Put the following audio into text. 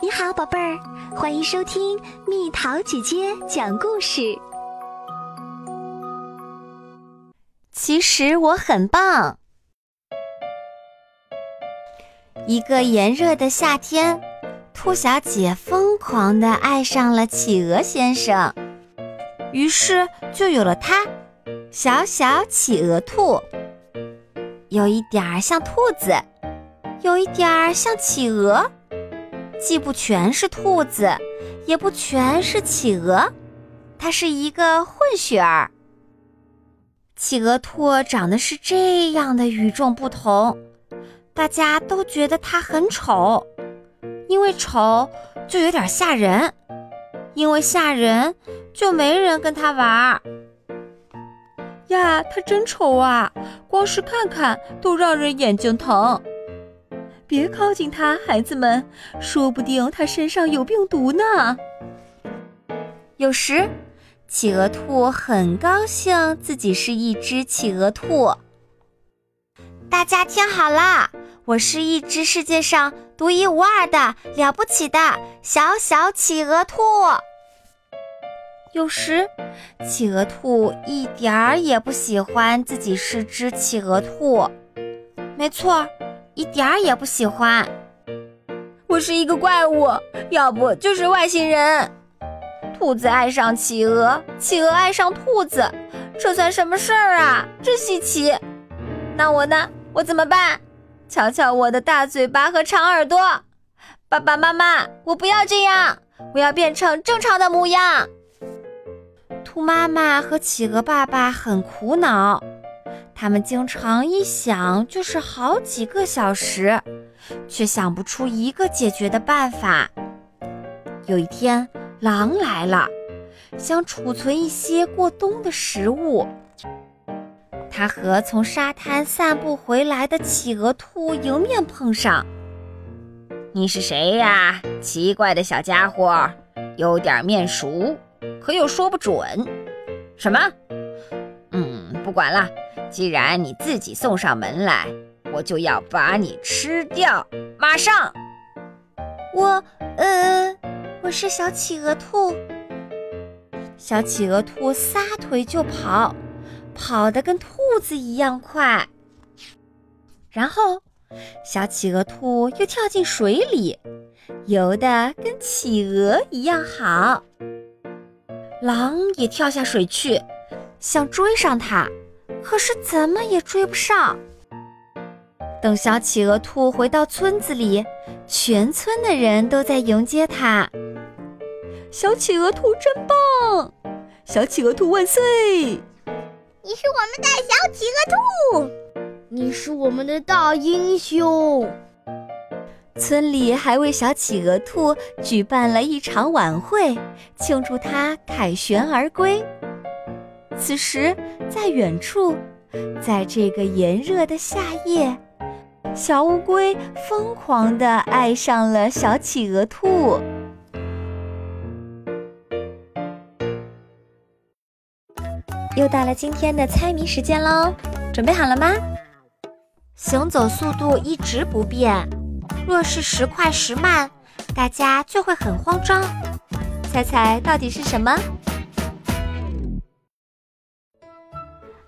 你好，宝贝儿，欢迎收听蜜桃姐姐讲故事。其实我很棒。一个炎热的夏天，兔小姐疯狂地爱上了企鹅先生，于是就有了它——小小企鹅兔。有一点儿像兔子，有一点儿像企鹅。既不全是兔子，也不全是企鹅，它是一个混血儿。企鹅兔长得是这样的与众不同，大家都觉得它很丑，因为丑就有点吓人，因为吓人就没人跟它玩儿。呀，它真丑啊！光是看看都让人眼睛疼。别靠近它，孩子们，说不定它身上有病毒呢。有时，企鹅兔很高兴自己是一只企鹅兔。大家听好了，我是一只世界上独一无二的了不起的小小企鹅兔。有时，企鹅兔一点儿也不喜欢自己是只企鹅兔。没错。一点儿也不喜欢，我是一个怪物，要不就是外星人。兔子爱上企鹅，企鹅爱上兔子，这算什么事儿啊？真稀奇。那我呢？我怎么办？瞧瞧我的大嘴巴和长耳朵。爸爸妈妈，我不要这样，我要变成正常的模样。兔妈妈和企鹅爸爸很苦恼。他们经常一想就是好几个小时，却想不出一个解决的办法。有一天，狼来了，想储存一些过冬的食物。他和从沙滩散步回来的企鹅兔迎面碰上。“你是谁呀？奇怪的小家伙，有点面熟，可又说不准。”“什么？嗯，不管了。”既然你自己送上门来，我就要把你吃掉！马上！我，呃，我是小企鹅兔。小企鹅兔撒腿就跑，跑得跟兔子一样快。然后，小企鹅兔又跳进水里，游得跟企鹅一样好。狼也跳下水去，想追上它。可是怎么也追不上。等小企鹅兔回到村子里，全村的人都在迎接它。小企鹅兔真棒！小企鹅兔万岁！你是我们的小企鹅兔，你是我们的大英雄。村里还为小企鹅兔举办了一场晚会，庆祝它凯旋而归。此时，在远处，在这个炎热的夏夜，小乌龟疯狂地爱上了小企鹅兔。又到了今天的猜谜时间喽，准备好了吗？行走速度一直不变，若是时快时慢，大家就会很慌张。猜猜到底是什么？